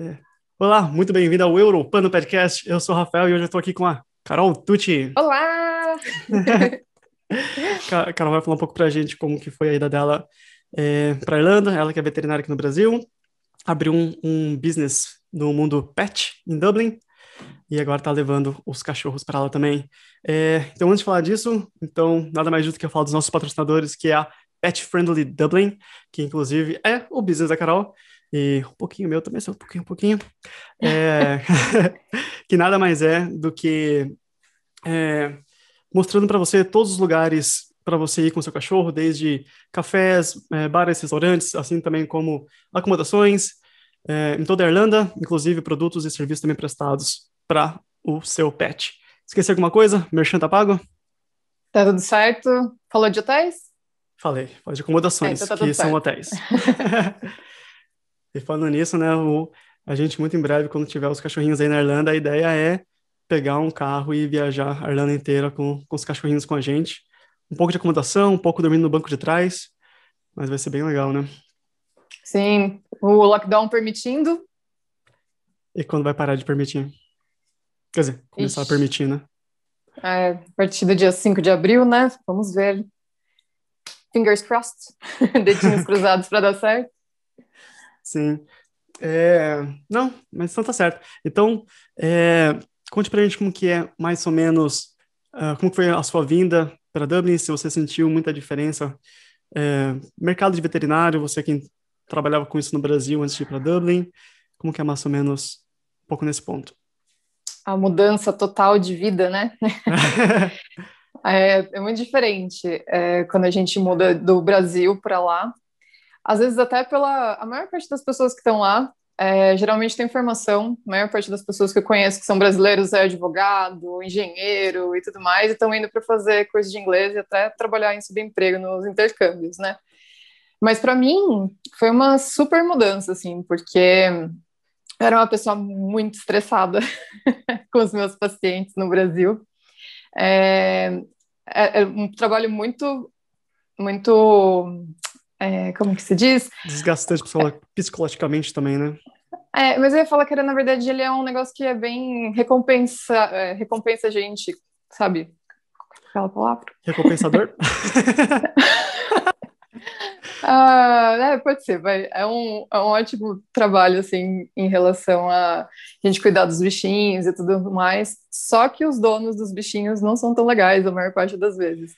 É. Olá, muito bem-vindo ao Europano Podcast. Eu sou o Rafael e hoje eu estou aqui com a Carol Tucci. Olá! a Carol vai falar um pouco para a gente como que foi a ida dela é, para a Irlanda, ela que é veterinária aqui no Brasil, abriu um, um business no mundo pet em Dublin e agora está levando os cachorros para lá também. É, então, antes de falar disso, então nada mais justo que eu falar dos nossos patrocinadores, que é a Pet Friendly Dublin, que inclusive é o business da Carol e um pouquinho meu também, só um pouquinho, um pouquinho, é, que nada mais é do que é, mostrando para você todos os lugares para você ir com seu cachorro, desde cafés, é, bares, restaurantes, assim também como acomodações, é, em toda a Irlanda, inclusive produtos e serviços também prestados para o seu pet. Esqueci alguma coisa? Merchan tá pago? Tá tudo certo. Falou de hotéis? Falei, falei de acomodações, é, então tá que são hotéis. E falando nisso, né, o, a gente muito em breve, quando tiver os cachorrinhos aí na Irlanda, a ideia é pegar um carro e viajar a Irlanda inteira com, com os cachorrinhos com a gente. Um pouco de acomodação, um pouco dormindo no banco de trás, mas vai ser bem legal, né? Sim, o lockdown permitindo. E quando vai parar de permitir? Quer dizer, começar Ixi. a permitir, né? É, a partir do dia 5 de abril, né? Vamos ver. Fingers crossed. Dedinhos cruzados para dar certo. Sim. É... Não, mas então tá certo. Então, é... conte pra gente como que é, mais ou menos, uh, como foi a sua vinda para Dublin, se você sentiu muita diferença. É... Mercado de veterinário, você quem trabalhava com isso no Brasil antes de ir para Dublin, como que é mais ou menos um pouco nesse ponto? A mudança total de vida, né? é, é, muito diferente é, quando a gente muda do Brasil para lá às vezes até pela a maior parte das pessoas que estão lá é, geralmente tem formação, a maior parte das pessoas que eu conheço que são brasileiros é advogado, engenheiro e tudo mais, e estão indo para fazer curso de inglês e até trabalhar em subemprego nos intercâmbios, né? Mas para mim foi uma super mudança, assim, porque eu era uma pessoa muito estressada com os meus pacientes no Brasil. É, é, é um trabalho muito, muito é, como que se diz? Desgastante psicologicamente também, né? É, mas eu ia falar que era, na verdade, ele é um negócio que é bem recompensa, é, recompensa a gente, sabe? Aquela palavra? Recompensador? ah, é, pode ser, vai. É um, é um ótimo trabalho, assim, em relação a gente cuidar dos bichinhos e tudo mais. Só que os donos dos bichinhos não são tão legais a maior parte das vezes.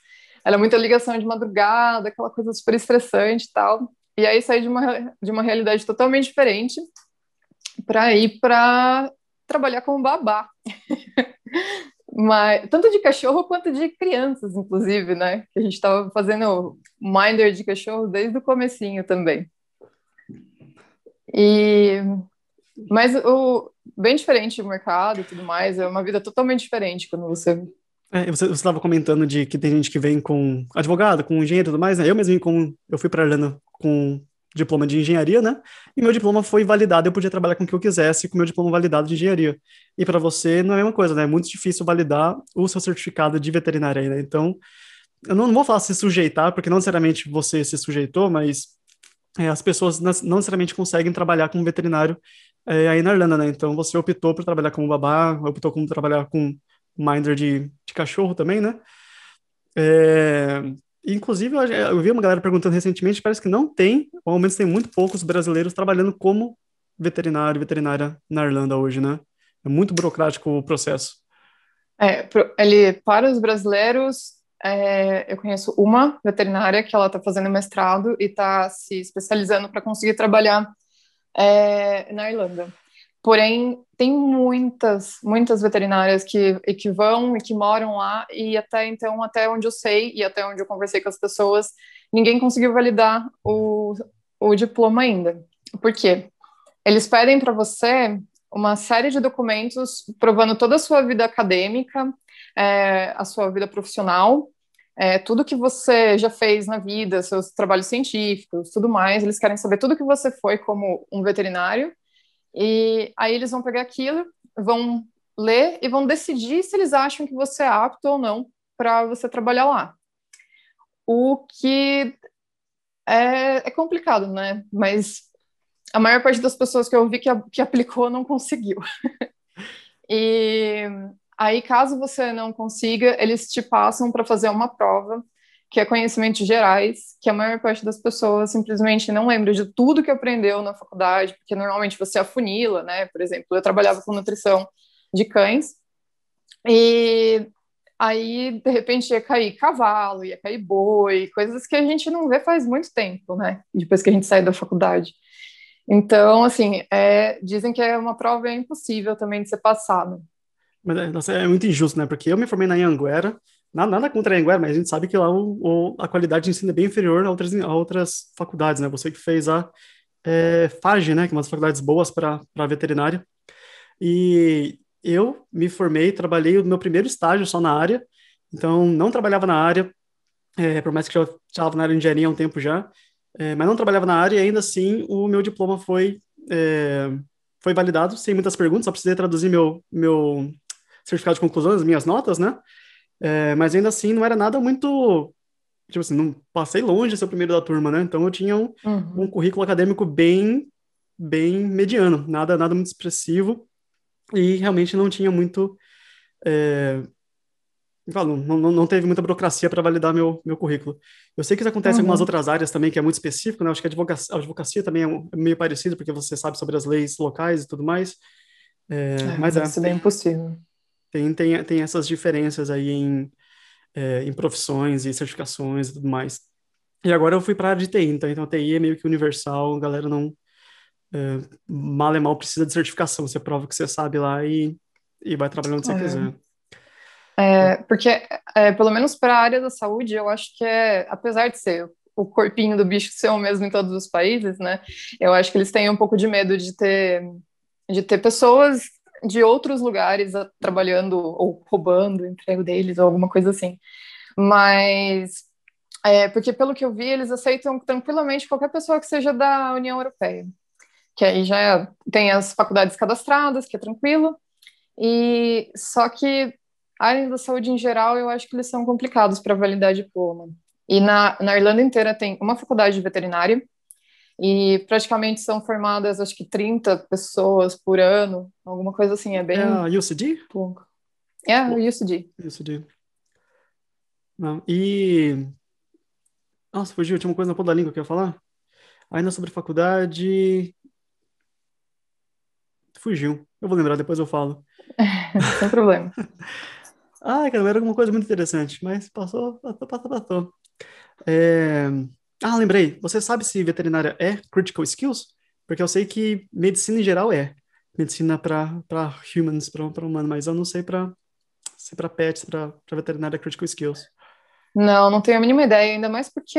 Era muita ligação de madrugada, aquela coisa super estressante e tal. E aí saí de uma, de uma realidade totalmente diferente para ir para trabalhar como babá. Mas, tanto de cachorro quanto de crianças, inclusive, né? Que a gente estava fazendo minder de cachorro desde o comecinho também. E mas o bem diferente o mercado e tudo mais, é uma vida totalmente diferente quando você é, você estava comentando de que tem gente que vem com advogado, com engenheiro e tudo mais, né? Eu mesmo com, eu fui para Irlanda com diploma de engenharia, né? E meu diploma foi validado, eu podia trabalhar com o que eu quisesse com meu diploma validado de engenharia. E para você não é a mesma coisa, né? É muito difícil validar o seu certificado de veterinária, né? Então, eu não, não vou falar se sujeitar, porque não necessariamente você se sujeitou, mas é, as pessoas não necessariamente conseguem trabalhar como veterinário é, aí na Irlanda, né? Então, você optou por trabalhar como babá, optou por trabalhar com minder de, de cachorro também, né? É, inclusive, eu, eu, vi uma galera perguntando recentemente, parece que não tem, ou ao menos tem muito poucos brasileiros trabalhando como veterinário, veterinária na Irlanda hoje, né? É muito burocrático o processo. É, ele, para os brasileiros, é, eu conheço uma veterinária que ela está fazendo mestrado e está se especializando para conseguir trabalhar é, na Irlanda. Porém, tem muitas, muitas veterinárias que, que vão e que moram lá, e até então, até onde eu sei e até onde eu conversei com as pessoas, ninguém conseguiu validar o, o diploma ainda. Por quê? Eles pedem para você uma série de documentos provando toda a sua vida acadêmica, é, a sua vida profissional, é, tudo que você já fez na vida, seus trabalhos científicos, tudo mais. Eles querem saber tudo que você foi como um veterinário e aí eles vão pegar aquilo, vão ler e vão decidir se eles acham que você é apto ou não para você trabalhar lá. O que é, é, complicado, né? Mas a maior parte das pessoas que eu vi que, que aplicou não conseguiu. e aí, caso você não consiga, eles te passam para fazer uma prova que é conhecimentos gerais, que a maior parte das pessoas simplesmente não lembra de tudo que aprendeu na faculdade, porque normalmente você afunila, né? Por exemplo, eu trabalhava com nutrição de cães, e aí, de repente, ia cair cavalo, ia cair boi, coisas que a gente não vê faz muito tempo, né? Depois que a gente sai da faculdade. Então, assim, é, dizem que é uma prova impossível também de ser passada. Mas é, é muito injusto, né? Porque eu me formei na Anguera, Nada, contra a Anguera, mas a gente sabe que lá o, o, a qualidade de ensino é bem inferior a outras, a outras faculdades, né? Você que fez a é, FAGE, né? Que é uma das faculdades boas para veterinária. E eu me formei, trabalhei o meu primeiro estágio só na área, então não trabalhava na área, é, por mais que eu estava na área de engenharia há um tempo já, é, mas não trabalhava na área e ainda assim o meu diploma foi, é, foi validado sem muitas perguntas, só precisei traduzir meu, meu certificado de conclusão, as minhas notas, né? É, mas ainda assim não era nada muito. Tipo assim, não passei longe de ser o primeiro da turma, né? Então eu tinha um, uhum. um currículo acadêmico bem, bem mediano, nada, nada muito expressivo e realmente não tinha muito. É, não, não, não teve muita burocracia para validar meu, meu currículo. Eu sei que isso acontece uhum. em algumas outras áreas também, que é muito específico, né? Acho que a advocacia, a advocacia também é meio parecido, porque você sabe sobre as leis locais e tudo mais. É, é, mas é. Isso é impossível. Tem, tem, tem essas diferenças aí em, é, em profissões e certificações e tudo mais. E agora eu fui para a área de TI, então, então a TI é meio que universal, a galera não. É, mal é mal precisa de certificação, você prova que você sabe lá e, e vai trabalhando onde você é. quiser. É, porque, é, pelo menos para a área da saúde, eu acho que é, apesar de ser o corpinho do bicho ser o mesmo em todos os países, né? Eu acho que eles têm um pouco de medo de ter, de ter pessoas de outros lugares trabalhando ou roubando o emprego deles ou alguma coisa assim. Mas, é, porque pelo que eu vi, eles aceitam tranquilamente qualquer pessoa que seja da União Europeia, que aí já tem as faculdades cadastradas, que é tranquilo, e só que a área da saúde em geral, eu acho que eles são complicados para validar diploma. E na, na Irlanda inteira tem uma faculdade de veterinária, e praticamente são formadas, acho que 30 pessoas por ano, alguma coisa assim, é bem... É a UCD? Pouco. É, a UCD. UCD. Não, e... Nossa, fugiu, tinha uma coisa na ponta da língua que eu ia falar. Ainda sobre faculdade... Fugiu. Eu vou lembrar, depois eu falo. Sem problema. ah, cara, era alguma coisa muito interessante, mas passou, passou, passou, passou. É... Ah, lembrei. Você sabe se veterinária é critical skills? Porque eu sei que medicina em geral é. Medicina para humans, para humano, mas eu não sei para se para pets, para veterinária é critical skills. Não, não tenho a mínima ideia, ainda mais porque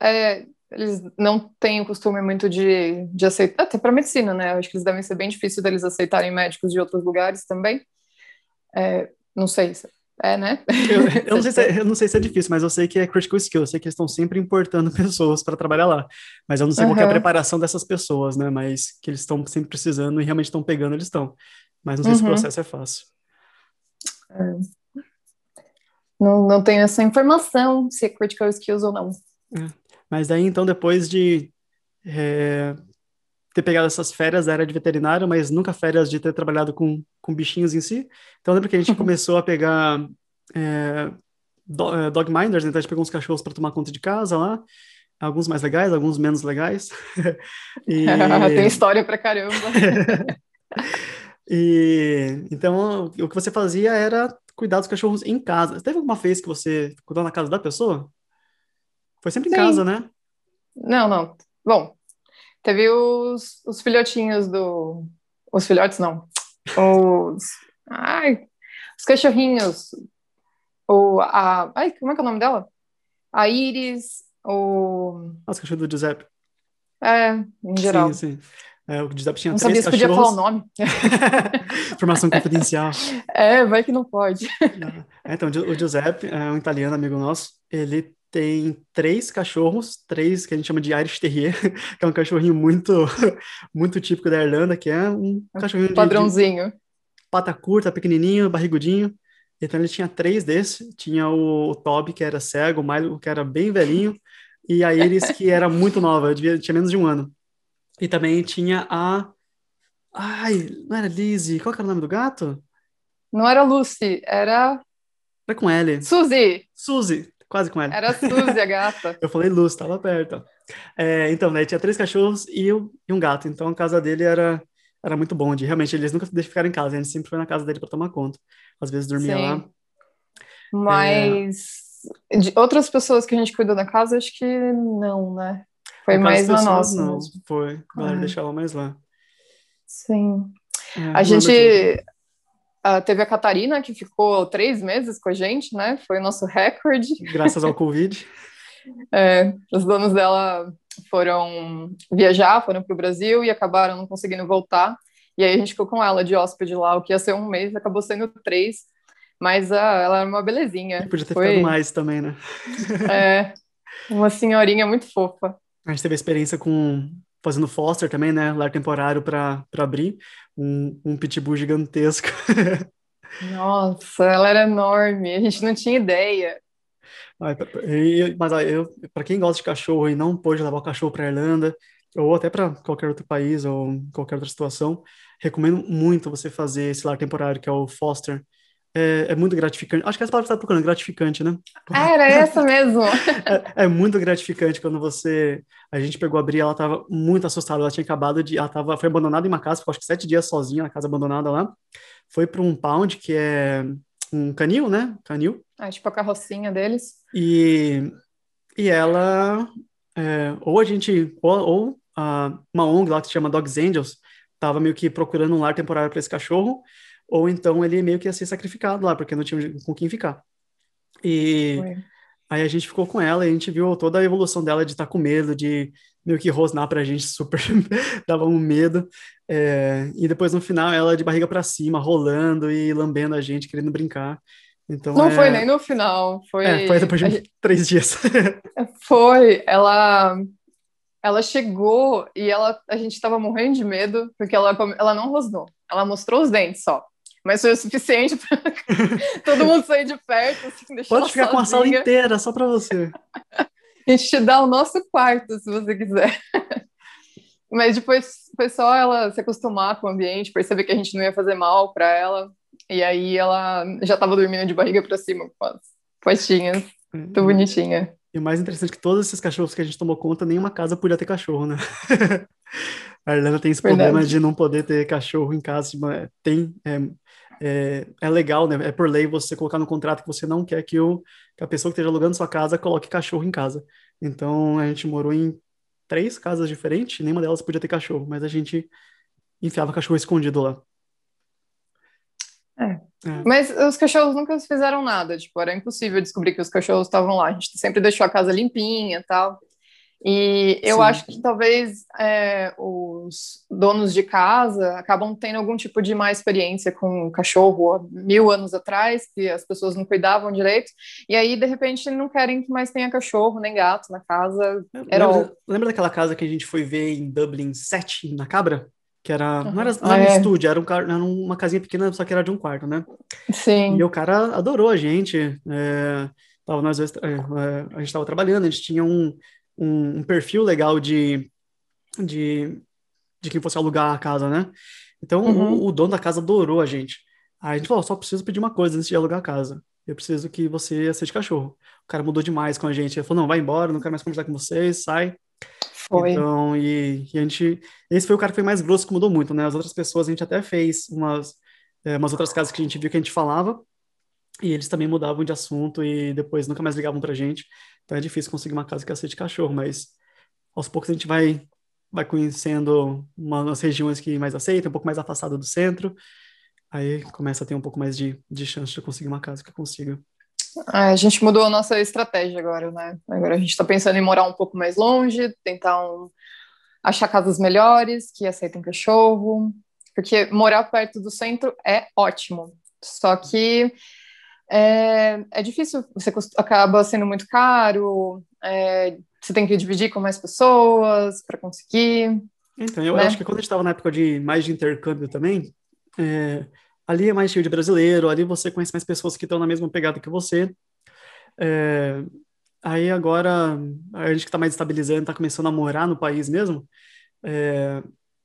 é, eles não têm o costume muito de, de aceitar, até para medicina, né? Eu acho que eles devem ser bem difícil deles aceitarem médicos de outros lugares também. É, não sei, é, né? Eu, eu, não sei se é, eu não sei se é difícil, mas eu sei que é critical skill, eu sei que eles estão sempre importando pessoas para trabalhar lá. Mas eu não sei uhum. qual é a preparação dessas pessoas, né? Mas que eles estão sempre precisando e realmente estão pegando, eles estão. Mas não sei uhum. se o uhum. processo é fácil. É. Não, não tenho essa informação se é critical skills ou não. É. Mas daí, então, depois de é, ter pegado essas férias da área de veterinário, mas nunca férias de ter trabalhado com, com bichinhos em si. Então, lembro que a gente uhum. começou a pegar é, é, dog minders, né? então a gente pegou uns cachorros para tomar conta de casa lá, alguns mais legais, alguns menos legais. e... Tem história pra caramba. e então, o que você fazia era cuidar dos cachorros em casa. Teve alguma vez que você cuidou na casa da pessoa? Foi sempre Sim. em casa, né? Não, não. Bom, Teve os, os filhotinhos do. Os filhotes, não. Os. Ai, os cachorrinhos. O, a, ai, como é que é o nome dela? A Iris, o. Os cachorros do Giuseppe. É, em geral. Sim, sim. É, o Giuseppe tinha não três sabia se podia falar o nome. Informação confidencial. É, vai que não pode. É, então, o Giuseppe é um italiano, amigo nosso. Ele tem três cachorros, três que a gente chama de Irish Terrier, que é um cachorrinho muito muito típico da Irlanda, que é um cachorrinho padrãozinho. De, de pata curta, pequenininho, barrigudinho. Então ele tinha três desses, tinha o, o Toby, que era cego, o Milo, que era bem velhinho, e a Iris, que era muito nova, devia, tinha menos de um ano. E também tinha a. Ai, não era Lizzie? Qual que era o nome do gato? Não era Lucy, era. Era com L. Suzy! Suzy, quase com L. Era Suzy, a gata. Eu falei Lucy, tava perto. É, então, né, tinha três cachorros e, e um gato. Então a casa dele era, era muito bom. De, realmente, eles nunca deixaram ficar em casa, a gente sempre foi na casa dele para tomar conta. Às vezes dormia Sim. lá. Mas de outras pessoas que a gente cuidou da casa, acho que não, né? Foi mais na nossa Não, mesmo. foi. A galera É. deixava mais lá. Sim. É, A lembro ah, teve a Catarina, que ficou três meses com a gente, né? Foi o nosso recorde. Graças ao Covid. É, os donos dela foram viajar, foram para o Brasil e acabaram não conseguindo voltar. E aí a gente ficou com ela de hóspede lá, o que ia ser um mês, acabou sendo três. Mas ah, ela era uma belezinha. Podia ter Foi, ficado mais também, né? é, uma senhorinha muito fofa. A gente teve a experiência com fazendo foster também, né? Lar temporário para abrir. Um, um pitbull gigantesco. Nossa, ela era enorme, a gente não tinha ideia. Mas ó, eu, para quem gosta de cachorro e não pôde levar o cachorro para Irlanda, ou até para qualquer outro país ou qualquer outra situação, recomendo muito você fazer esse lar temporário, que é o foster. É, é muito gratificante. Acho que essa palavra que você está procurando, gratificante, né? Ah, era essa mesmo. É, é muito gratificante quando você. A gente pegou a Bri, ela estava muito assustada. Ela tinha acabado de. Ela tava, foi abandonada em uma casa, ficou acho que sete dias sozinha na casa abandonada lá. Foi para um pound, que é um canil, né? Canil. Ah, tipo a carrocinha deles. E, e ela. é, ou a gente. Ou, ou ah, uma ONG lá que se chama Dogs Angels estava meio que procurando um lar temporário para esse cachorro. Ou então ele meio que ia ser sacrificado lá, porque não tinha com quem ficar. E. Foi. Aí a gente ficou com ela e a gente viu toda a evolução dela de estar com medo, de meio que rosnar pra gente, super dava um medo. É, e depois no final ela de barriga pra cima, rolando e lambendo a gente, querendo brincar. Então Não é, foi nem no final, foi. é, foi depois de três dias. Foi, ela ela chegou e ela a gente estava morrendo de medo porque ela ela não rosnou. Ela mostrou os dentes só. Mas foi o suficiente para todo mundo sair de perto, assim, Pode ficar com a sala sozinha. inteira só pra você. A gente te dá o nosso quarto, se você quiser. Mas depois foi só ela se acostumar com o ambiente, perceber que a gente não ia fazer mal para ela. E aí ela já estava dormindo de barriga para cima com as patinhas. Muito bonitinha. E o mais interessante é que todos esses cachorros que a gente tomou conta, nenhuma casa podia ter cachorro, né? A Irlanda tem esse Verdade. problema de não poder ter cachorro em casa. tipo, é, Tem, é, é, é legal, né? É por lei você colocar no contrato que você não quer que, o, que a pessoa que esteja alugando sua casa coloque cachorro em casa. Então a gente morou em três casas diferentes, nenhuma delas podia ter cachorro, mas a gente enfiava cachorro escondido lá. Mas os cachorros nunca fizeram nada, tipo, era impossível descobrir que os cachorros estavam lá. A gente sempre deixou a casa limpinha e tal. E eu Sim. acho que talvez é, os donos de casa acabam tendo algum tipo de má experiência com cachorro há mil anos atrás, que as pessoas não cuidavam direito, e aí, de repente, não querem que mais tenha cachorro nem gato na casa. Era Lembra, lembra daquela casa que a gente foi ver em Dublin 7, na Cabra? Que era, não era, não Ah, era um é. estúdio, era, um, era uma casinha pequena, só que era de um quarto, né? Sim. E o cara adorou a gente. É, tava nós dois, é, é, a gente estava trabalhando, a gente tinha um, um, um perfil legal de, de, de quem fosse alugar a casa, né? Então Uhum. o, o dono da casa adorou a gente. Aí a gente falou: só preciso pedir uma coisa antes de alugar a casa. Eu preciso que você aceite cachorro. O cara mudou demais com a gente. Ele falou: não, vai embora, não quero mais conversar com vocês, sai. Foi. Então, e, e a gente. Esse foi o cara que foi mais grosso, que mudou muito, né? As outras pessoas a gente até fez umas, é, umas outras casas que a gente viu que a gente falava, e eles também mudavam de assunto e depois nunca mais ligavam pra gente. Então é difícil conseguir uma casa que aceite cachorro, mas aos poucos a gente vai, vai conhecendo umas regiões que mais aceitam, um pouco mais afastado do centro. Aí começa a ter um pouco mais de, de chance de conseguir uma casa que consiga. Ah, a gente mudou a nossa estratégia agora, né? Agora a gente está pensando em morar um pouco mais longe, tentar um- achar casas melhores que aceitem cachorro, porque morar perto do centro é ótimo. Só que é, é difícil, você cust- acaba sendo muito caro, é, você tem que dividir com mais pessoas para conseguir. Então, eu né? acho que quando a gente estava na época de mais de intercâmbio também, é, ali é mais cheio de brasileiro, ali você conhece mais pessoas que estão na mesma pegada que você. É, aí agora, a gente que está mais estabilizando, está começando a morar no país mesmo, é,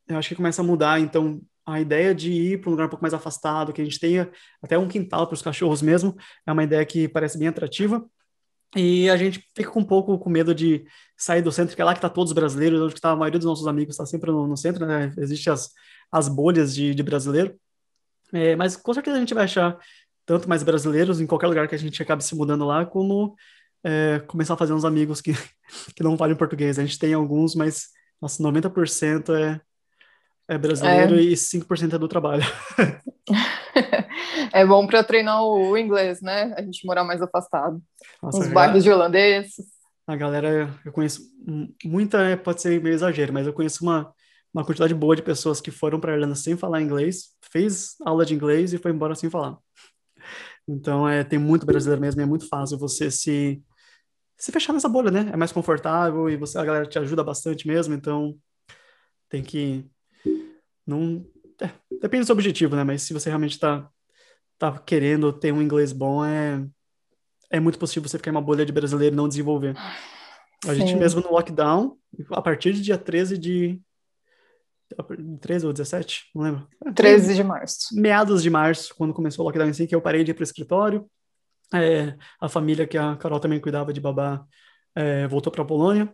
eu acho que começa a mudar, então a ideia de ir para um lugar um pouco mais afastado, que a gente tenha até um quintal para os cachorros mesmo, é uma ideia que parece bem atrativa. E a gente fica um pouco com medo de sair do centro, que é lá que está todos os brasileiros, onde está a maioria dos nossos amigos está sempre no, no, centro, né? Existem as, as bolhas de, de brasileiro. É, mas com certeza a gente vai achar tanto mais brasileiros em qualquer lugar que a gente acabe se mudando lá, como é, começar a fazer uns amigos que, que não falam português. A gente tem alguns, mas nossa, 90% é, é brasileiro é. e 5% é do trabalho. é bom para treinar o inglês, né? A gente morar mais afastado. Nossa, Uns bairros de holandeses. A galera, eu conheço muita, é, pode ser meio exagero, mas eu conheço uma, uma quantidade boa de pessoas que foram para a Irlanda sem falar inglês, fez aula de inglês e foi embora sem falar. Então, é, tem muito brasileiro mesmo, é muito fácil você se, se fechar nessa bolha, né? É mais confortável e você, a galera te ajuda bastante mesmo, então tem que não é, depende do seu objetivo, né? Mas se você realmente está tá querendo ter um inglês bom, é, é muito possível você ficar em uma bolha de brasileiro e não desenvolver. A Sim. gente mesmo no lockdown, a partir do dia 13 de. 13 ou 17? Não lembro. 13 de março. Meados de março, quando começou o lockdown em si, que eu parei de ir para o escritório. É, a família que a Carol também cuidava de babá é, voltou para a Polônia.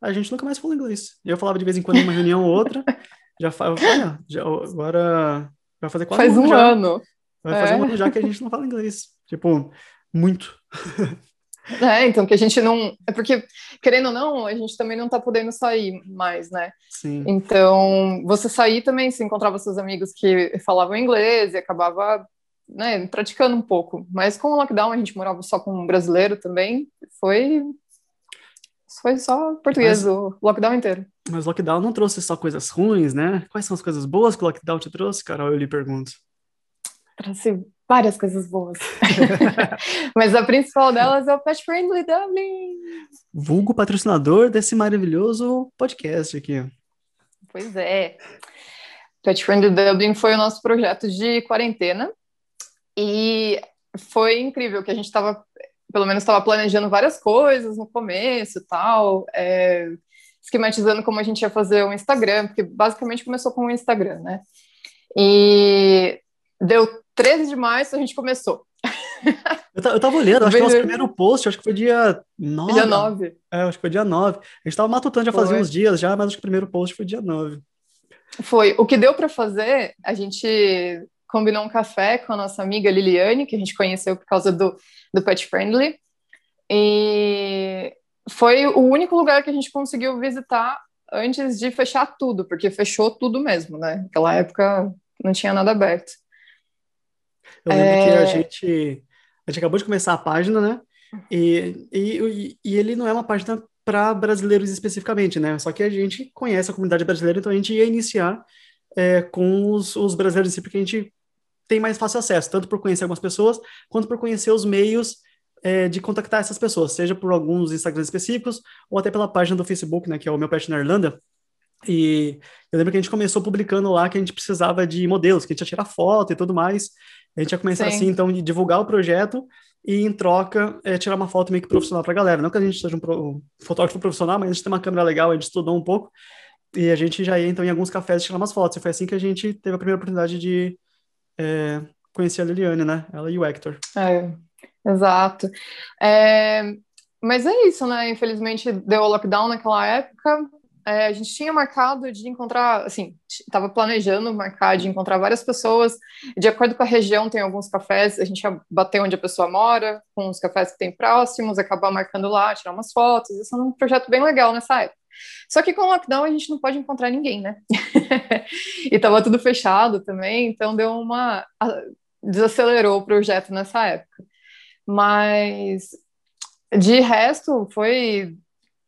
A gente nunca mais falou inglês. Eu falava de vez em quando em uma reunião ou outra. Já faz. Já, agora. Vai fazer quase Faz um já. ano. Vai fazer um é. ano já que a gente não fala inglês. Tipo, muito. É, então que a gente não. É porque, querendo ou não, a gente também não tá podendo sair mais, né? Sim. Então, você sair também, se encontrava seus amigos que falavam inglês e acabava né, praticando um pouco. Mas com o lockdown, a gente morava só com um brasileiro também. Foi foi só português mas, o lockdown inteiro. Mas o lockdown não trouxe só coisas ruins, né? Quais são as coisas boas que o lockdown te trouxe, Carol? Eu lhe pergunto. Trouxe várias coisas boas. mas a principal delas é o Pet Friendly Dublin. Vulgo patrocinador desse maravilhoso podcast aqui. Pois é. Pet Friendly Dublin foi o nosso projeto de quarentena. E foi incrível que a gente estava pelo menos estava planejando várias coisas no começo e tal, é, esquematizando como a gente ia fazer o Instagram, porque basicamente começou com o Instagram, né? E deu 13 de março, a gente começou. Eu, tava olhando, acho que o nosso primeiro post, acho que foi dia 9. Dia 9. É, acho que foi dia 9. A gente tava matutando já fazia uns dias já, mas acho que o primeiro post foi dia 9. Foi. O que deu para fazer, a gente combinou um café com a nossa amiga Liliane, que a gente conheceu por causa do, do Pet Friendly. E foi o único lugar que a gente conseguiu visitar antes de fechar tudo, porque fechou tudo mesmo, né? Naquela época não tinha nada aberto. Eu lembro é... que a gente, a gente acabou de começar a página, né? E, e, e ele não é uma página para brasileiros especificamente, né? Só que a gente conhece a comunidade brasileira, então a gente ia iniciar é, com os, os brasileiros porque a gente tem mais fácil acesso, tanto por conhecer algumas pessoas, quanto por conhecer os meios é, de contactar essas pessoas, seja por alguns Instagrams específicos, ou até pela página do Facebook, né, que é o Meu Pet na Irlanda. E eu lembro que a gente começou publicando lá que a gente precisava de modelos, que a gente ia tirar foto e tudo mais. A gente ia começar Sim. assim, então, de divulgar o projeto e, em troca, é, tirar uma foto meio que profissional para a galera. Não que a gente seja um, pro, um fotógrafo profissional, mas a gente tem uma câmera legal, a gente estudou um pouco. E a gente já ia, então, em alguns cafés tirar umas fotos. E foi assim que a gente teve a primeira oportunidade de é, conhecer a Liliane, né? Ela e o Hector. É, exato. É, mas é isso, né? Infelizmente deu o lockdown naquela época. É, a gente tinha marcado de encontrar, assim, estava planejando marcar de encontrar várias pessoas. De acordo com a região, tem alguns cafés, a gente ia bater onde a pessoa mora, com os cafés que tem próximos, acabar marcando lá, tirar umas fotos. Isso é um projeto bem legal nessa época. Só que com o lockdown a gente não pode encontrar ninguém, né? e tava tudo fechado também, então deu uma. desacelerou o projeto nessa época. Mas de resto, foi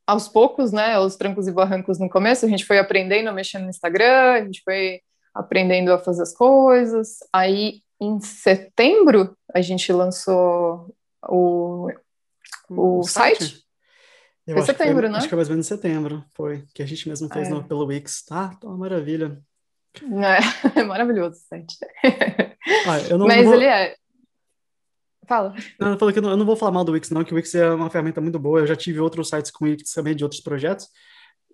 aos poucos, né? Os trancos e barrancos no começo, a gente foi aprendendo a mexer no Instagram, a gente foi aprendendo a fazer as coisas. Aí em setembro a gente lançou o, o, o site. site. Eu foi setembro, foi, né? Acho que foi mais ou menos setembro, foi. Que a gente mesmo fez é. no, pelo Wix. Tá, tá uma maravilha. É, é maravilhoso o site. Ah, eu não, Mas não vou... ele é. Fala. Não, eu, que eu não, eu não vou falar mal do Wix, não, que o Wix é uma ferramenta muito boa. Eu já tive outros sites com o Wix também, de outros projetos.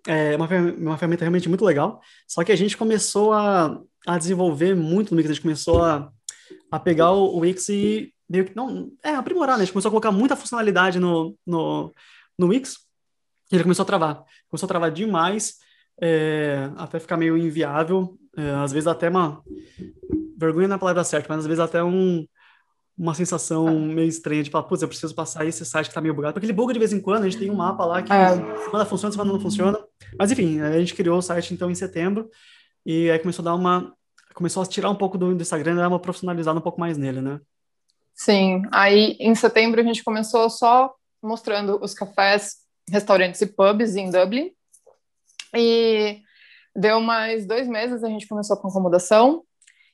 é uma, uma ferramenta realmente muito legal. Só que a gente começou a, a desenvolver muito no Wix, a gente começou a, a pegar o, o Wix e meio que não é aprimorar, né? A gente começou a colocar muita funcionalidade no, no, no Wix ele começou a travar. Começou a travar demais, é, até ficar meio inviável, é, às vezes até uma vergonha na palavra certa, mas às vezes até um, uma sensação meio estranha de falar, putz, eu preciso passar esse site que tá meio bugado, porque ele buga de vez em quando, a gente tem um mapa lá que é. semana funciona, semana não funciona. Mas enfim, a gente criou o site então em setembro e aí começou a dar uma começou a tirar um pouco do, do Instagram e dar uma profissionalizada um pouco mais nele, né? Sim, aí em setembro a gente começou só mostrando os cafés, restaurantes e pubs em Dublin. E deu mais dois meses a gente começou com acomodação.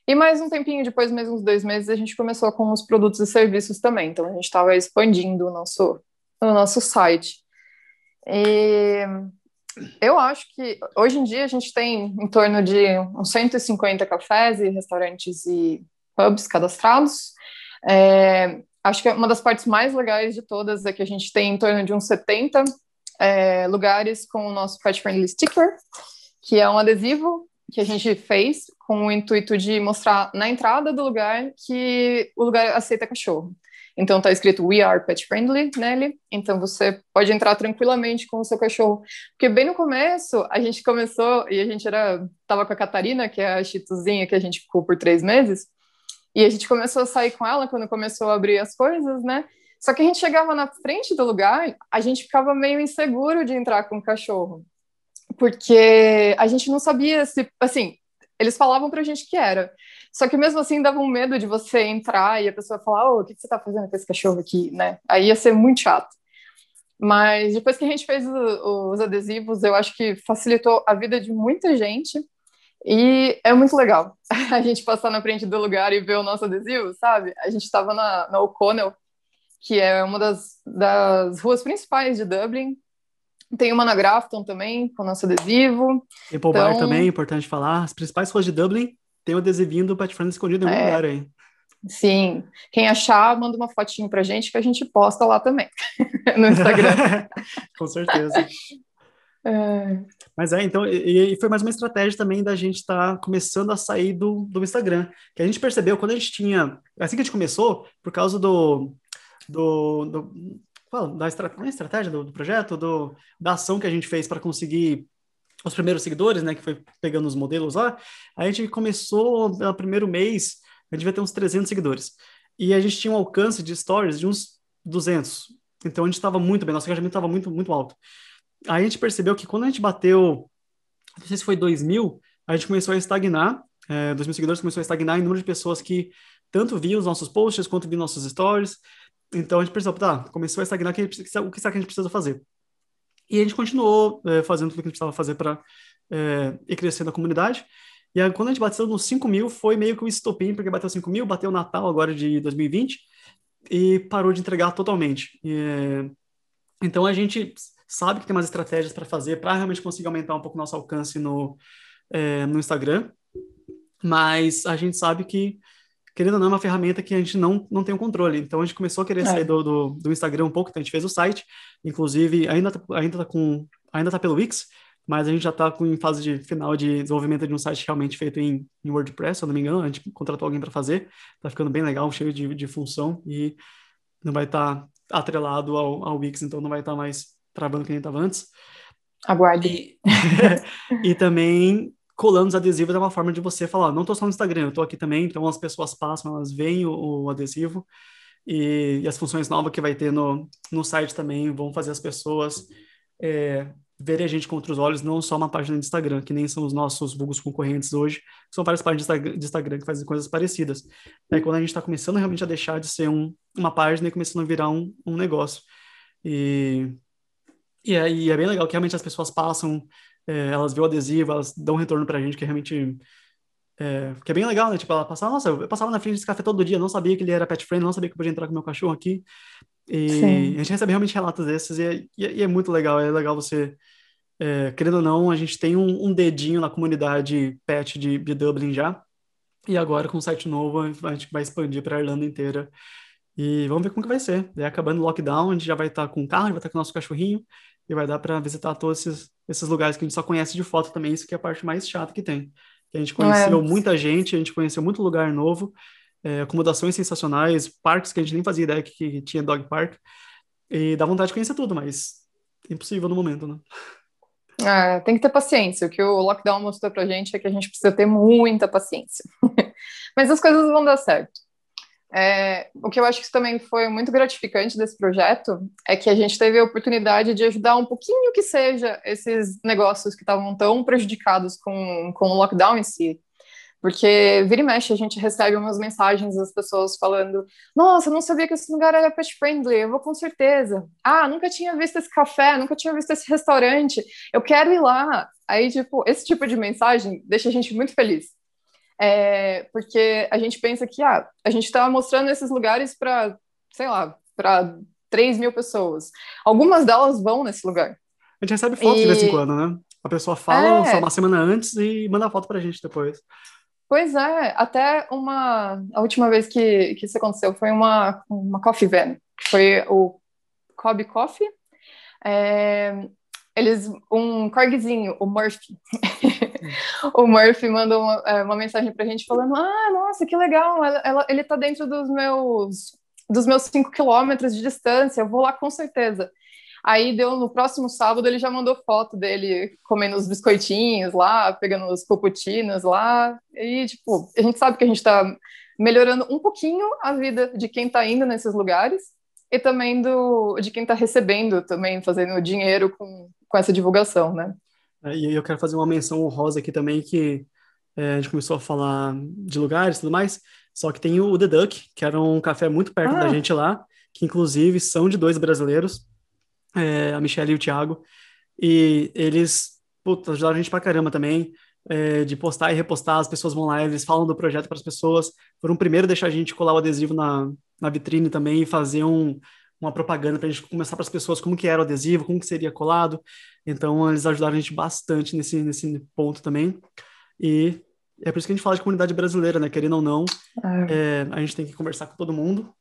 E mais um tempinho depois, mais uns dois meses, a gente começou com os produtos e serviços também. Então a gente estava expandindo o nosso, o nosso site. E eu acho que hoje em dia a gente tem em torno de uns 150 cafés e restaurantes e pubs cadastrados. É, acho que uma das partes mais legais de todas é que a gente tem em torno de uns 70 é, lugares com o nosso Pet Friendly Sticker, que é um adesivo que a gente fez com o intuito de mostrar na entrada do lugar que o lugar aceita cachorro. Então tá escrito We are pet friendly nele, então você pode entrar tranquilamente com o seu cachorro. Porque bem no começo a gente começou e a gente era tava com a Catarina, que é a chituzinha que a gente ficou por três meses, e a gente começou a sair com ela quando começou a abrir as coisas, né? Só que a gente chegava na frente do lugar, a gente ficava meio inseguro de entrar com o cachorro. Porque a gente não sabia se, assim, eles falavam pra gente que era. Só que mesmo assim dava um medo de você entrar e a pessoa falar, oh, o que você tá fazendo com esse cachorro aqui, né? Aí ia ser muito chato. Mas depois que a gente fez os adesivos, eu acho que facilitou a vida de muita gente. E é muito legal a gente passar na frente do lugar e ver o nosso adesivo, sabe? A gente estava na, na O'Connell, que é uma das, das ruas principais de Dublin. Tem uma na Grafton também, com o nosso adesivo. Apple então... Bar também, importante falar. As principais ruas de Dublin tem o adesivinho do Pet Friends escondido em algum é. lugar aí. Sim. Quem achar, manda uma fotinho pra gente que a gente posta lá também, no Instagram. Com certeza. É. Mas é, então, e, e, foi mais uma estratégia também da gente estar tá começando a sair do, do Instagram. Que a gente percebeu quando a gente tinha. Assim que a gente começou, por causa do. do, do qual, da estratégia, é estratégia do, do, projeto, do, da ação que a gente fez para conseguir os primeiros seguidores, né, que foi pegando os modelos lá, a gente começou no primeiro mês, a gente devia ter uns 300 seguidores. E a gente tinha um alcance de stories de uns 200. Então a gente estava muito bem, nosso engajamento estava muito, muito alto. Aí a gente percebeu que quando a gente bateu, não sei se foi 2 mil, a gente começou a estagnar, é, 2 mil seguidores começou a estagnar em número de pessoas que tanto viam os nossos posts quanto viam nossos stories. Então a gente pensou, tá, começou a estagnar, o que será que a gente precisa fazer? E a gente continuou é, fazendo tudo que a gente precisava fazer para é, ir crescendo a comunidade. E aí, quando a gente bateu nos 5 mil, foi meio que um estopim, porque bateu 5 mil, bateu o Natal agora de 2020 e parou de entregar totalmente. E, é, então a gente sabe que tem mais estratégias para fazer para realmente conseguir aumentar um pouco o nosso alcance no, é, no Instagram, mas a gente sabe que querendo ou não, é uma ferramenta que a gente não, não tem o controle. Então a gente começou a querer é. sair do, do, do, Instagram um pouco, então a gente fez o site, inclusive ainda tá, ainda tá com ainda tá pelo Wix, mas a gente já está em fase de final de desenvolvimento de um site realmente feito em, em WordPress, se eu não me engano, a gente contratou alguém para fazer, tá ficando bem legal, cheio de, de função e não vai estar tá atrelado ao, ao Wix, então não vai estar tá mais travando que nem estava antes. Aguarde. E, e também colando os adesivos é uma forma de você falar, não estou só no Instagram, eu estou aqui também, então as pessoas passam, elas veem o, o adesivo e, e, as funções novas que vai ter no, no site também vão fazer as pessoas é, verem a gente com outros olhos, não só uma página de Instagram, que nem são os nossos vulgos concorrentes hoje, são várias páginas de Instagram que fazem coisas parecidas. É quando a gente está começando realmente a deixar de ser um, uma página e começando a virar um, um negócio. E, e, é, e é bem legal que realmente as pessoas passam é, elas vêem o adesivo, elas dão um retorno pra gente que realmente é, que é bem legal, né? Tipo, ela passava, nossa, eu passava na frente desse café todo dia, não sabia que ele era pet friend, não sabia que eu podia entrar com meu cachorro aqui. E Sim. a gente recebe realmente relatos desses e é, e é, muito legal, é legal você, é, querendo ou não, a gente tem um, um dedinho na comunidade pet de, de, Dublin já. E agora com o site novo a gente vai expandir para a Irlanda inteira. E vamos ver como que vai ser. Daí acabando o lockdown, a gente já vai estar tá com o carro, vai estar tá com o nosso cachorrinho e vai dar para visitar todos esses, esses lugares que a gente só conhece de foto também, isso que é a parte mais chata que tem. Que a gente conheceu é. muita gente, a gente conheceu muito lugar novo, é, acomodações sensacionais, parques que a gente nem fazia ideia que, que tinha dog park, e dá vontade de conhecer tudo, mas impossível no momento, né? É, tem que ter paciência. O que o lockdown mostrou pra gente é que a gente precisa ter muita paciência. Mas as coisas vão dar certo. É, o que eu acho que também foi muito gratificante desse projeto é que a gente teve a oportunidade de ajudar um pouquinho que seja esses negócios que estavam tão prejudicados com, com o lockdown em si. Porque vira e mexe a gente recebe umas mensagens das pessoas falando: Nossa, não sabia que esse lugar era pet friendly, eu vou com certeza. Ah, nunca tinha visto esse café, nunca tinha visto esse restaurante, eu quero ir lá. Aí, tipo, esse tipo de mensagem deixa a gente muito feliz. É, porque a gente pensa que ah, a gente está mostrando esses lugares para, sei lá, para 3 mil pessoas. Algumas delas vão nesse lugar. A gente recebe fotos e... de vez em quando, né? A pessoa fala é... só uma semana antes e manda foto pra gente depois. Pois é, até uma. A última vez que, que isso aconteceu foi uma, uma coffee van, que foi o Cobb Coffee. É, eles, um corgzinho, o Murphy. o Murphy mandou uma, é, uma mensagem pra gente falando: Ah, nossa, que legal, ela, ela, ele tá dentro dos meus dos meus cinco quilômetros de distância, eu vou lá com certeza. Aí deu no próximo sábado, ele já mandou foto dele comendo os biscoitinhos lá, pegando os puputinos lá. E, tipo, a gente sabe que a gente está melhorando um pouquinho a vida de quem está indo nesses lugares e também do, de quem está recebendo, também fazendo dinheiro com, com essa divulgação, né? É, e eu quero fazer uma menção honrosa aqui também, que é, a gente começou a falar de lugares e tudo mais, só que tem o The Duck, que era um café muito perto ah. da gente lá, que inclusive são de dois brasileiros, é, a Michelle e o Thiago, e eles puta, ajudaram a gente pra caramba também, é, de postar e repostar, as pessoas vão lá, eles falam do projeto para as pessoas, foram o primeiro a deixar a gente colar o adesivo na, na vitrine também e fazer um, uma propaganda para a gente começar para as pessoas como que era o adesivo, como que seria colado, então eles ajudaram a gente bastante nesse, nesse ponto também, e é por isso que a gente fala de comunidade brasileira, né, querendo ou não, é. É, a gente tem que conversar com todo mundo,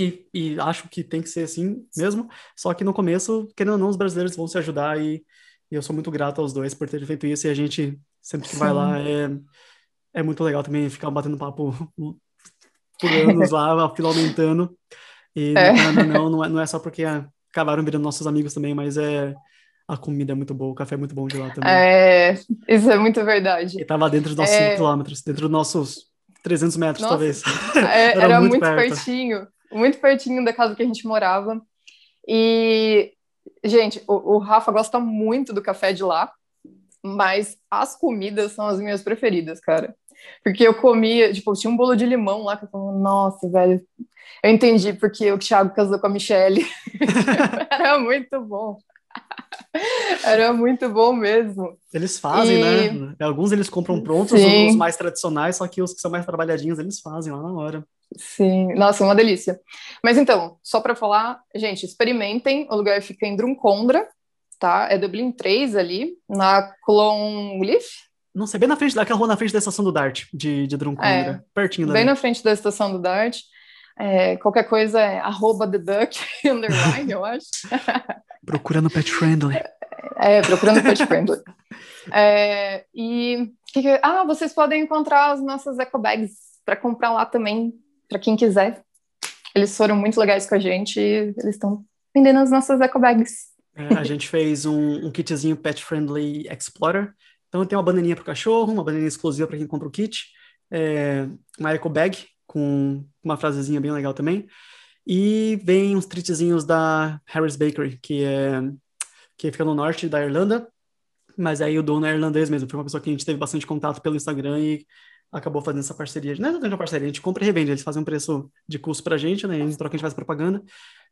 e, e, acho que tem que ser assim mesmo. Só que no começo, querendo ou não, os brasileiros vão se ajudar e, e eu sou muito grato aos dois por terem feito isso. E a gente, sempre que Sim. vai lá, é, é muito legal também ficar batendo papo por anos lá, a fila aumentando. E é. não, não, não, é, não é só porque acabaram virando nossos amigos também, mas é a comida é muito boa, o café é muito bom de lá também. É, isso é muito verdade. E tava dentro dos nossos é... 5 quilômetros, dentro dos nossos 300 metros, Nossa, talvez. É, era, era, muito, muito pertinho muito pertinho da casa que a gente morava. E, gente, o, o Rafa gosta muito do café de lá, mas as comidas são as minhas preferidas, cara. Porque eu comia, tipo, tinha um bolo de limão lá que eu falava, nossa, velho, eu entendi porque o Thiago casou com a Michelle. Era muito bom. Era muito bom mesmo. Eles fazem, e... né? Alguns eles compram prontos, Sim. os mais tradicionais, só que os que são mais trabalhadinhos eles fazem lá na hora. Sim, nossa, uma delícia. Mas então, só para falar, gente, experimentem. O lugar fica em Drumcondra, tá? É Dublin 3 ali, na Clonleaf. Não sei, bem na frente daquela rua, na frente da estação do Dart, de, de é, pertinho dali. Bem na frente da estação do Dart. É, qualquer coisa é arroba the duck underline, eu acho. procurando pet friendly. É, procurando pet friendly. É, e ah, vocês podem encontrar as nossas eco bags para comprar lá também para quem quiser. Eles foram muito legais com a gente e eles estão vendendo as nossas eco bags. É, a gente fez um, um, kitzinho Pet Friendly Explorer. Então tem uma bananinha para o cachorro, uma bananinha exclusiva para quem compra o kit, é, uma eco bag com uma frasezinha bem legal também. E vem uns treatzinhos da Harris Bakery, que é que fica no norte da Irlanda, mas aí o dono é irlandês mesmo. Foi uma pessoa que a gente teve bastante contato pelo Instagram e acabou fazendo essa parceria. Não é exatamente uma parceria, a gente compra e revende, eles fazem um preço de custo pra gente, né? Em troca a gente faz propaganda,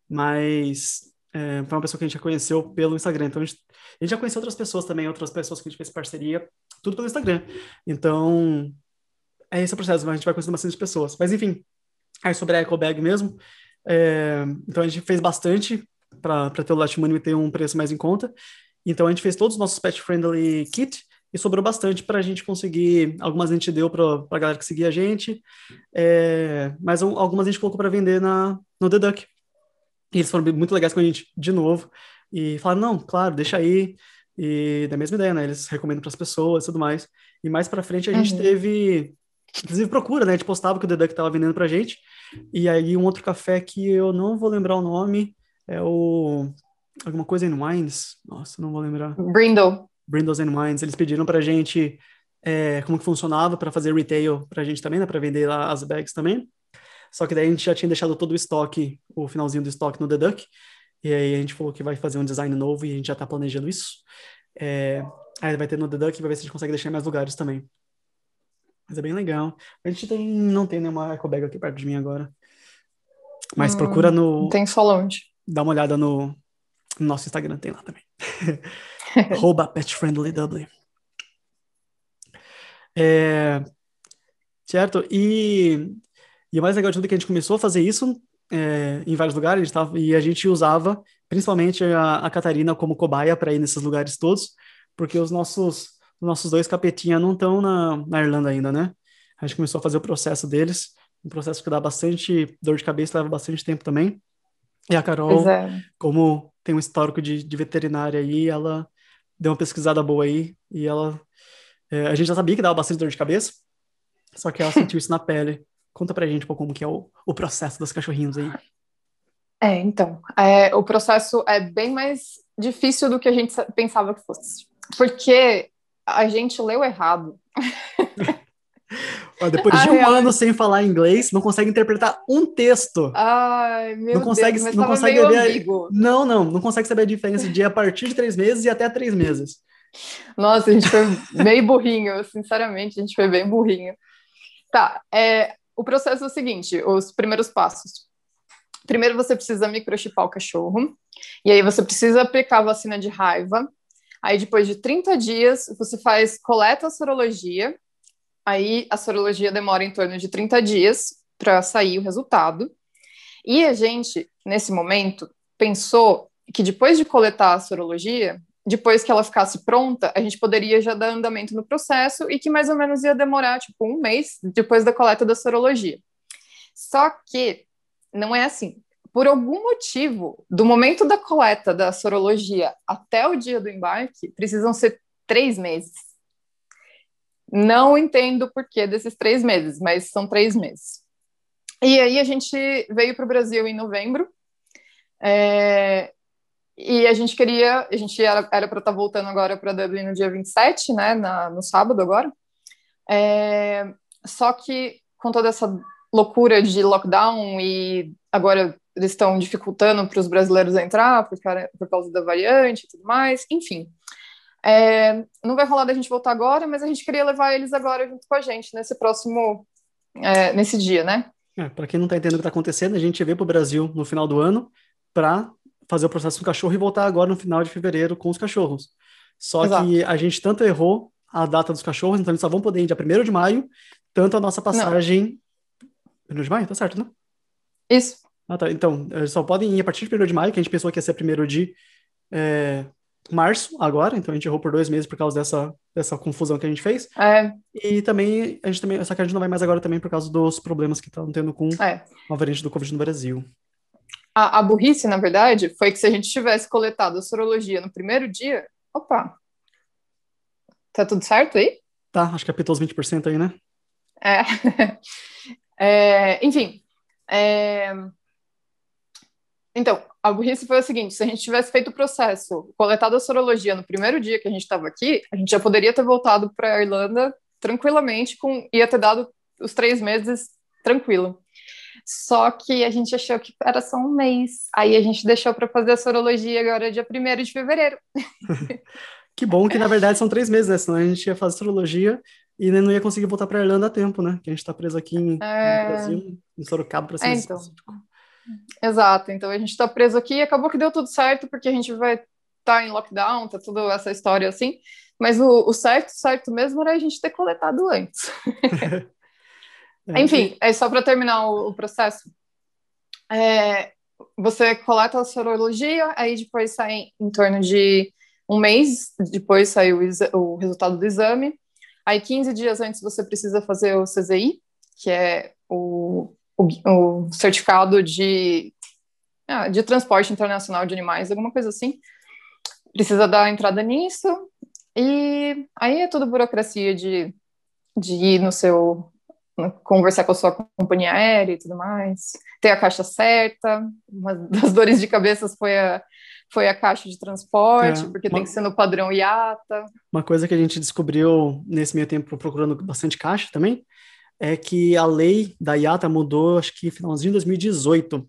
mas é, foi uma pessoa que a gente já conheceu pelo Instagram. Então a gente, a gente já conheceu outras pessoas também, outras pessoas que a gente fez parceria, tudo pelo Instagram. Então é esse o processo, a gente vai conhecendo bastante pessoas. Mas enfim, aí sobre a EcoBag mesmo, é, então a gente fez bastante para ter o Latimoney ter um preço mais em conta. Então a gente fez todos os nossos pet friendly kit e sobrou bastante para a gente conseguir. Algumas a gente deu para a galera que seguia a gente, é, mas algumas a gente colocou para vender na, no The Duck. E eles foram muito legais com a gente, de novo. e falaram, não, claro, deixa aí. E da mesma ideia, né? Eles recomendam para as pessoas e tudo mais. E mais para frente a gente uhum. teve, inclusive, procura, né? A gente postava que o Deduck estava vendendo pra gente. E aí um outro café que eu não vou lembrar o nome é o alguma coisa em Wines. Nossa, não vou lembrar. Brindle. Brindles and Wines. Eles pediram pra gente é, como que funcionava para fazer retail pra gente também, né? Para vender lá as bags também. Só que daí a gente já tinha deixado todo o estoque, o finalzinho do estoque no The Duck. E aí a gente falou que vai fazer um design novo e a gente já tá planejando isso. É, aí vai ter no The Duck e vai ver se a gente consegue deixar em mais lugares também. Mas é bem legal. A gente tem, não tem nenhuma eco bag aqui perto de mim agora. Mas hum, procura no. Tem só longe. Dá uma olhada no, no nosso Instagram, tem lá também. Arroba petfriendlyw. É, certo? E, e o mais legal de tudo é que a gente começou a fazer isso é, em vários lugares, a gente tava, e a gente usava principalmente a, a Catarina como cobaia para ir nesses lugares todos, porque os nossos, os nossos dois capetinha não estão na, na Irlanda ainda, né? A gente começou a fazer o processo deles, um processo que dá bastante dor de cabeça, leva bastante tempo também. E a Carol, é. como tem um histórico de, de veterinária aí, ela deu uma pesquisada boa aí, e ela é, a gente já sabia que dava bastante dor de cabeça, só que ela sentiu isso na pele. Conta pra gente como que é o, o processo dos cachorrinhos aí. É, então, é, o processo é bem mais difícil do que a gente pensava que fosse. Porque a gente leu errado. Depois de um ano sem falar inglês, não consegue interpretar um texto. Ai, meu não consegue, Deus, não consegue ver. Não, não, não consegue saber a diferença de a partir de três meses e até três meses. Nossa, a gente foi bem burrinho, sinceramente, a gente foi bem burrinho. Tá, é, o processo é o seguinte, os primeiros passos. Primeiro você precisa microchipar o cachorro, e aí você precisa aplicar a vacina de raiva. Aí depois de 30 dias, você faz coleta sorologia. Aí a sorologia demora em torno de 30 dias para sair o resultado. E a gente, nesse momento, pensou que depois de coletar a sorologia, depois que ela ficasse pronta, a gente poderia já dar andamento no processo e que mais ou menos ia demorar tipo um mês depois da coleta da sorologia. Só que não é assim. Por algum motivo, do momento da coleta da sorologia até o dia do embarque, precisam ser três meses. Não entendo o porquê desses três meses, mas são três meses. E aí a gente veio para o Brasil em novembro. É, e a gente queria, a gente era para estar tá voltando agora para Dublin no dia 27, né, na, no sábado agora. É, só que com toda essa loucura de lockdown e agora eles estão dificultando para os brasileiros entrar por, por, causa da variante e tudo mais, enfim. É, não vai rolar da gente voltar agora, mas a gente queria levar eles agora junto com a gente nesse próximo, é, nesse dia, né? É, para quem não está entendendo o que está acontecendo, a gente veio para o Brasil no final do ano para fazer o processo com o cachorro e voltar agora no final de fevereiro com os cachorros. Só Exato. que a gente tanto errou a data dos cachorros, então eles só vão poder ir dia 1 de maio, tanto a nossa passagem. Não. 1 de maio? Tá certo, né? Isso. Ah, tá. Então, eles só podem ir a partir de 1 de maio, que a gente pensou que ia ser 1 de é, março agora, então a gente errou por dois meses por causa dessa, dessa confusão que a gente fez. É. E também, a gente também, só que a gente não vai mais agora também por causa dos problemas que estão tendo com é. a variante do Covid no Brasil. A, a, burrice, na verdade, foi que se a gente tivesse coletado a sorologia no primeiro dia, opa, tá tudo certo aí? Tá, acho que apitou os 20% aí, né? É. é enfim. É... Então, a burrice foi o seguinte: se a gente tivesse feito o processo, coletado a sorologia no primeiro dia que a gente estava aqui, a gente já poderia ter voltado para a Irlanda tranquilamente, com ia ter dado os três meses tranquilo. Só que a gente achou que era só um mês. Aí a gente deixou para fazer a sorologia agora dia 1 de fevereiro. que bom que na verdade são três meses, né? Senão a gente ia fazer sorologia e não ia conseguir voltar para Irlanda a tempo, né? Que a gente está preso aqui em, é... no Brasil, em Sorocaba, para ser é, então. Exato, então a gente está preso aqui e acabou que deu tudo certo, porque a gente vai estar tá em lockdown, tá toda essa história assim. Mas o, o certo, certo mesmo era a gente ter coletado antes. É, Enfim, é só para terminar o, o processo. É, você coleta a sorologia, aí depois sai em torno de um mês, depois sai o, o, resultado do exame. Aí 15 dias antes você precisa fazer o CZI, que é o, o, o certificado de, ah, de transporte internacional de animais, alguma coisa assim. precisa dar entrada nisso, e aí é tudo burocracia de, de ir no seu. Conversar com a sua companhia aérea e tudo mais, ter a caixa certa. Uma das dores de cabeça foi a, foi a caixa de transporte, é, porque uma, tem que ser no padrão IATA. Uma coisa que a gente descobriu nesse meio tempo procurando bastante caixa também é que a lei da IATA mudou, acho que finalzinho de 2018.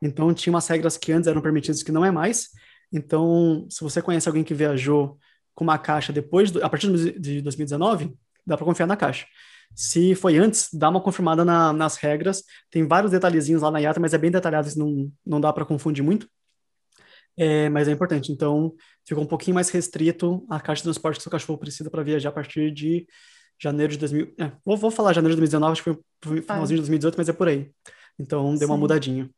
Então tinha umas regras que antes eram permitidas que não é mais. Então, se você conhece alguém que viajou com uma caixa depois, do, a partir de 2019, dá para confiar na caixa. Se foi antes, dá uma confirmada na, nas regras. Tem vários detalhezinhos lá na IATA, mas é bem detalhado, não, não dá para confundir muito. É, mas é importante. Então, ficou um pouquinho mais restrito a caixa de transporte que seu cachorro precisa para viajar a partir de janeiro de 2000. É, vou, vou falar janeiro de 2019, acho que foi finalzinho de 2018, mas é por aí. Então, deu Sim. uma mudadinha.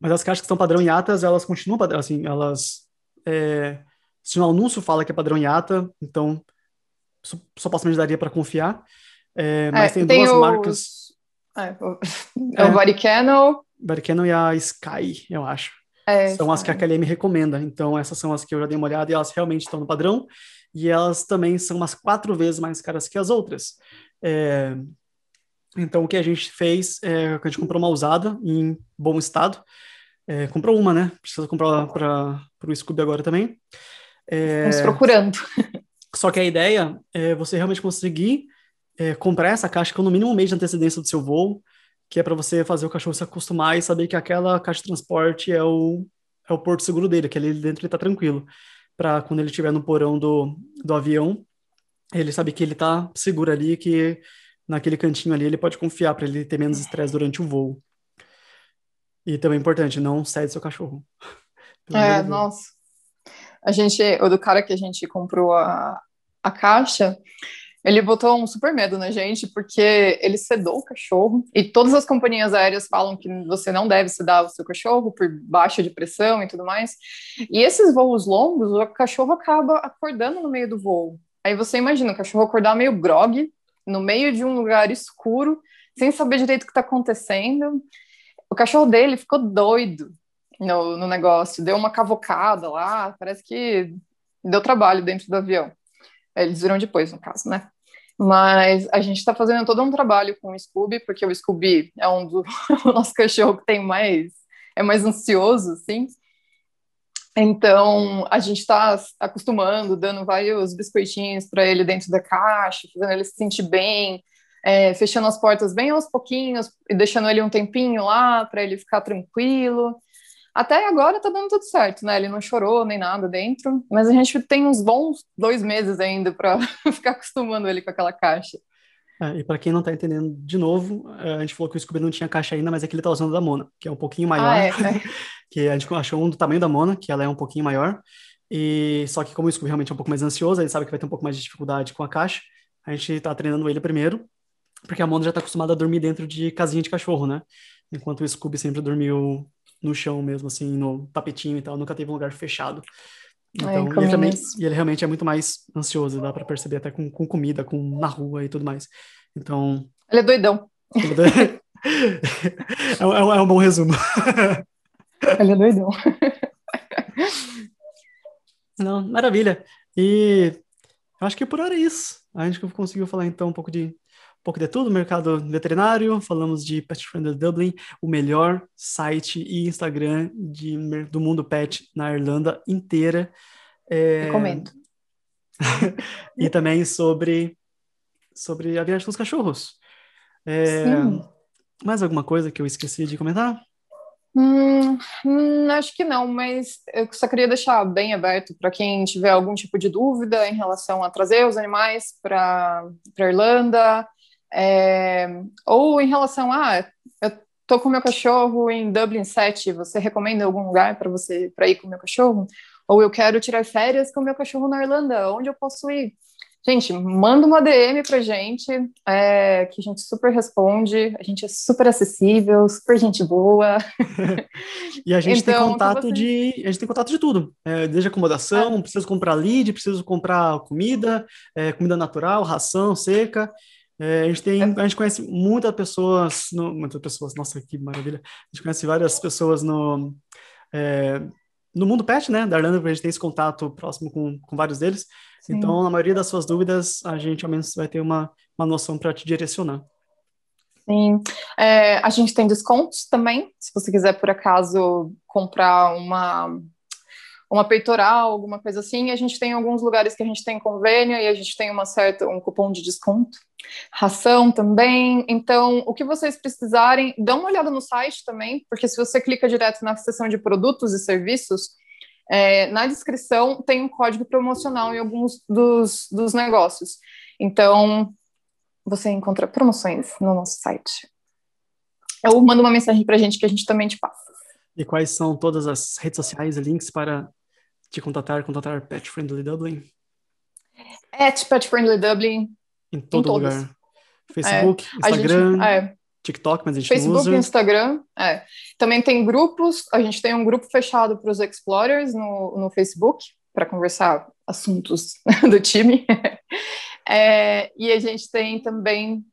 Mas as caixas que estão padrão IATAs, elas continuam padrão, assim, elas é, se o anúncio fala que é padrão IATA, então supostamente daria para confiar. É, mas é, tem, tem, duas os... marcas. É, o, é, o Varicano. Varicano e a Sky, eu acho. É, são as que a KLM recomenda. Então, essas são as que eu já dei uma olhada e elas realmente estão no padrão. E elas também são umas quatro vezes mais caras que as outras. É, então, o que a gente fez é a gente comprou uma usada em bom estado. É, comprou uma, né? Precisa comprar para o Scooby agora também. É... Estamos procurando. Só que a ideia é você realmente conseguir é, comprar essa caixa com no mínimo um mês de antecedência do seu voo, que é para você fazer o cachorro se acostumar e saber que aquela caixa de transporte é o, é o porto seguro dele, que ali dentro ele está tranquilo. Para quando ele estiver no porão do, do avião, ele sabe que ele está seguro ali, que naquele cantinho ali ele pode confiar para ele ter menos estresse durante o voo. E também é importante, não cede seu cachorro. é, nossa a gente, o do cara que a gente comprou a, a caixa, ele botou um super medo na gente, porque ele sedou o cachorro, e todas as companhias aéreas falam que você não deve sedar o seu cachorro por baixa de pressão e tudo mais. E esses voos longos, o cachorro acaba acordando no meio do voo. Aí você imagina o cachorro acordar meio grog, no meio de um lugar escuro, sem saber direito o que está acontecendo. O cachorro dele ficou doido no, no negócio, deu uma cavocada lá, parece que deu trabalho dentro do avião. Eles viram depois, no caso, né? Mas a gente está fazendo todo um trabalho com o Scooby, porque o Scooby é um do o nosso cachorro que tem mais é mais ansioso, assim. Então a gente está acostumando, dando vários biscoitinhos para ele dentro da caixa, fazendo ele se sentir bem, é, fechando as portas bem aos pouquinhos e deixando ele um tempinho lá para ele ficar tranquilo. Até agora tá dando tudo certo, né? Ele não chorou nem nada dentro, mas a gente tem uns bons dois meses ainda para ficar acostumando ele com aquela caixa. É, e para quem não tá entendendo, de novo, é, a gente falou que o Scooby não tinha caixa ainda, mas é que ele tá usando da Mona, que é um pouquinho maior. Ah, é, é. que a gente achou um do tamanho da Mona, que ela é um pouquinho maior. E só que como o Scooby realmente é um pouco mais ansioso, ele sabe que vai ter um pouco mais de dificuldade com a caixa. A gente tá treinando ele primeiro, porque a Mona já tá acostumada a dormir dentro de casinha de cachorro, né? Enquanto o Scooby sempre dormiu no chão mesmo, assim, no tapetinho e tal, nunca teve um lugar fechado. Então, Ai, e, ele também, e ele realmente é muito mais ansioso, dá para perceber até com, com comida, com na rua e tudo mais. Então. Ele é doidão. Ele é, doidão. é, é, é um bom resumo. ele é doidão. Não, maravilha. E eu acho que por hora é isso. A gente conseguiu falar então um pouco de pouco de tudo, mercado veterinário, falamos de Pet Friendly Dublin, o melhor site e Instagram de, do mundo pet na Irlanda inteira. É... Recomendo. e também sobre, sobre a viagem com os cachorros. É... Mais alguma coisa que eu esqueci de comentar? Hum, hum, acho que não, mas eu só queria deixar bem aberto para quem tiver algum tipo de dúvida em relação a trazer os animais para a Irlanda, é, ou em relação a, eu tô com meu cachorro em Dublin 7, você recomenda algum lugar para você para ir com meu cachorro? Ou eu quero tirar férias com meu cachorro na Irlanda, onde eu posso ir? Gente, manda uma DM pra gente, é, que a gente super responde, a gente é super acessível, super gente boa. e a gente então, tem contato você... de. A gente tem contato de tudo. É, desde acomodação, é. preciso comprar lead, preciso comprar comida, é, comida natural, ração seca. É, a, gente tem, a gente conhece muitas pessoas, no, muitas pessoas, nossa, que maravilha. A gente conhece várias pessoas no, é, no mundo pet, né? Da Arlanda, a gente tem esse contato próximo com, com vários deles. Sim. Então, na maioria das suas dúvidas, a gente ao menos vai ter uma, uma noção para te direcionar. Sim. É, a gente tem descontos também, se você quiser, por acaso, comprar uma uma peitoral, alguma coisa assim. A gente tem alguns lugares que a gente tem convênio e a gente tem uma certa um cupom de desconto. Ração também. Então, o que vocês precisarem, dá uma olhada no site também, porque se você clica direto na seção de produtos e serviços, é, na descrição tem um código promocional em alguns dos, dos negócios. Então, você encontra promoções no nosso site. Ou manda uma mensagem para a gente que a gente também te passa. E quais são todas as redes sociais e links para te contatar, contatar Pet Friendly Dublin? At Pet Friendly Dublin. Em todo em lugar. Facebook, é, Instagram, gente, é. TikTok, mas a gente Facebook, não usa. Instagram, é. Também tem grupos, a gente tem um grupo fechado para os Explorers no, no Facebook, para conversar assuntos do time. é, e a gente tem também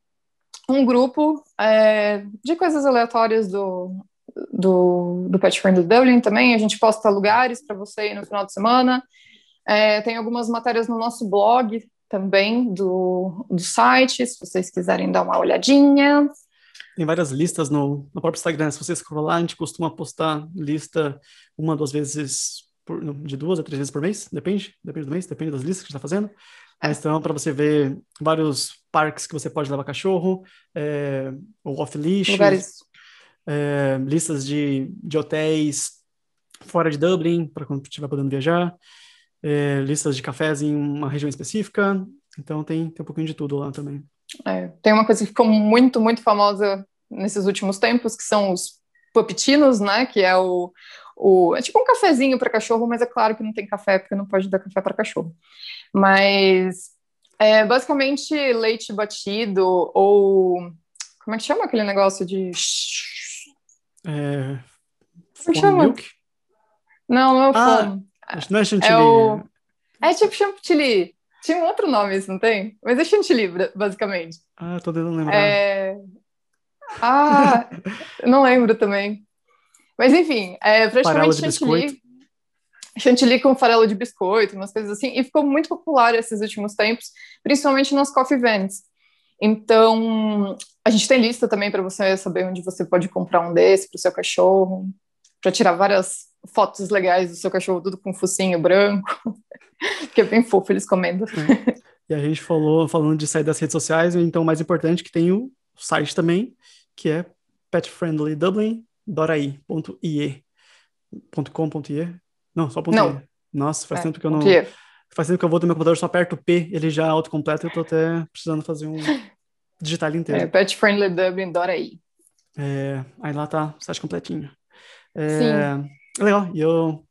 um grupo é, de coisas aleatórias do, do, do Pet Friendly Dublin também. A gente posta lugares para você ir no final de semana. É, tem algumas matérias no nosso blog também do, do site, se vocês quiserem dar uma olhadinha. Tem várias listas no, no próprio Instagram. Se você scrollar, a gente costuma postar lista uma, duas vezes, por, de duas a três vezes por mês, depende, depende do mês, depende das listas que está fazendo. Mas então, para você ver vários parques que você pode levar cachorro, é, ou off-leash, lugares é, listas de, de hotéis fora de Dublin, para quando estiver podendo viajar, é, listas de cafés em uma região específica. Então tem, tem um pouquinho de tudo lá também. É, tem uma coisa que ficou muito, muito famosa nesses últimos tempos, que são os pupitinos, né? Que é o, o é tipo um cafezinho para cachorro, mas é claro que não tem café, porque não pode dar café para cachorro. Mas é basicamente leite batido ou como é que chama aquele negócio de é... Como chama? Milk? Não, não é o ah, Não é chantilly. É, o... é tipo chantilly. Tinha um outro nome isso, não tem? Mas é chantilly, basicamente. Ah, tô tentando lembrar. É... Ah, não lembro também. Mas enfim, é praticamente chantilly. Biscoito. Chantilly com farelo de biscoito, umas coisas assim. E ficou muito popular esses últimos tempos, principalmente nas coffee vans. Então, a gente tem lista também para você saber onde você pode comprar um desse para o seu cachorro, para tirar várias fotos legais do seu cachorro, tudo com focinho branco, que é bem fofo eles comendo. E a gente falou, falando de sair das redes sociais, então o mais importante é que tem o site também, que é petfriendlydublin.ie.com.ie. Não, só ponto .ie. Nossa, faz é, tempo que eu não... Faz tempo que eu vou do meu computador, só aperto o P, ele já autocompleta eu tô até precisando fazer um digital inteiro. É, petfriendlydublin.ai. É, aí lá tá o site completinho. É, Sim. Legal, e eu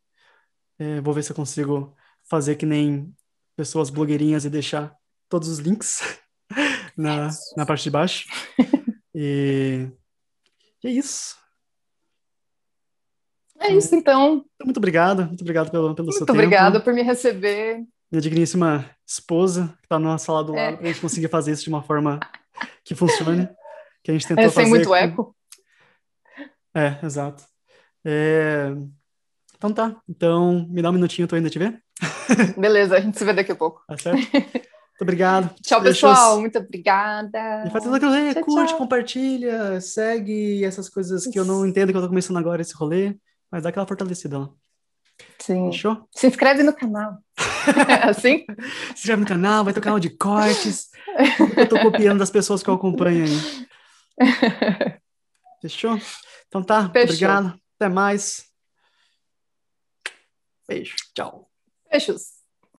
é, vou ver se eu consigo fazer que nem pessoas blogueirinhas e deixar todos os links na, na parte de baixo. e, e é isso. É isso, então. Muito obrigado, muito obrigado pelo, pelo muito seu tempo. Muito obrigada por me receber. Minha digníssima esposa, que está na sala do lado, é. para a gente conseguir fazer isso de uma forma que funcione. Que a gente tentou é, sem fazer. muito com... eco. É, exato. É... Então tá. Então, me dá um minutinho, tô indo te ver. Beleza, a gente se vê daqui a pouco. Tá certo? Muito obrigado. Tchau, pessoal. Muito obrigada. E faz tudo aquilo, tchau, curte, tchau. compartilha, segue essas coisas que eu não entendo que eu tô começando agora esse rolê. Mas dá aquela fortalecida lá. Sim. Fechou? Se inscreve no canal. assim? Se inscreve no canal, vai ter o canal de cortes. eu tô copiando das pessoas que eu acompanho aí. Fechou? Então tá, Fechou. obrigado. Até mais. Beijo. Tchau. Beijos.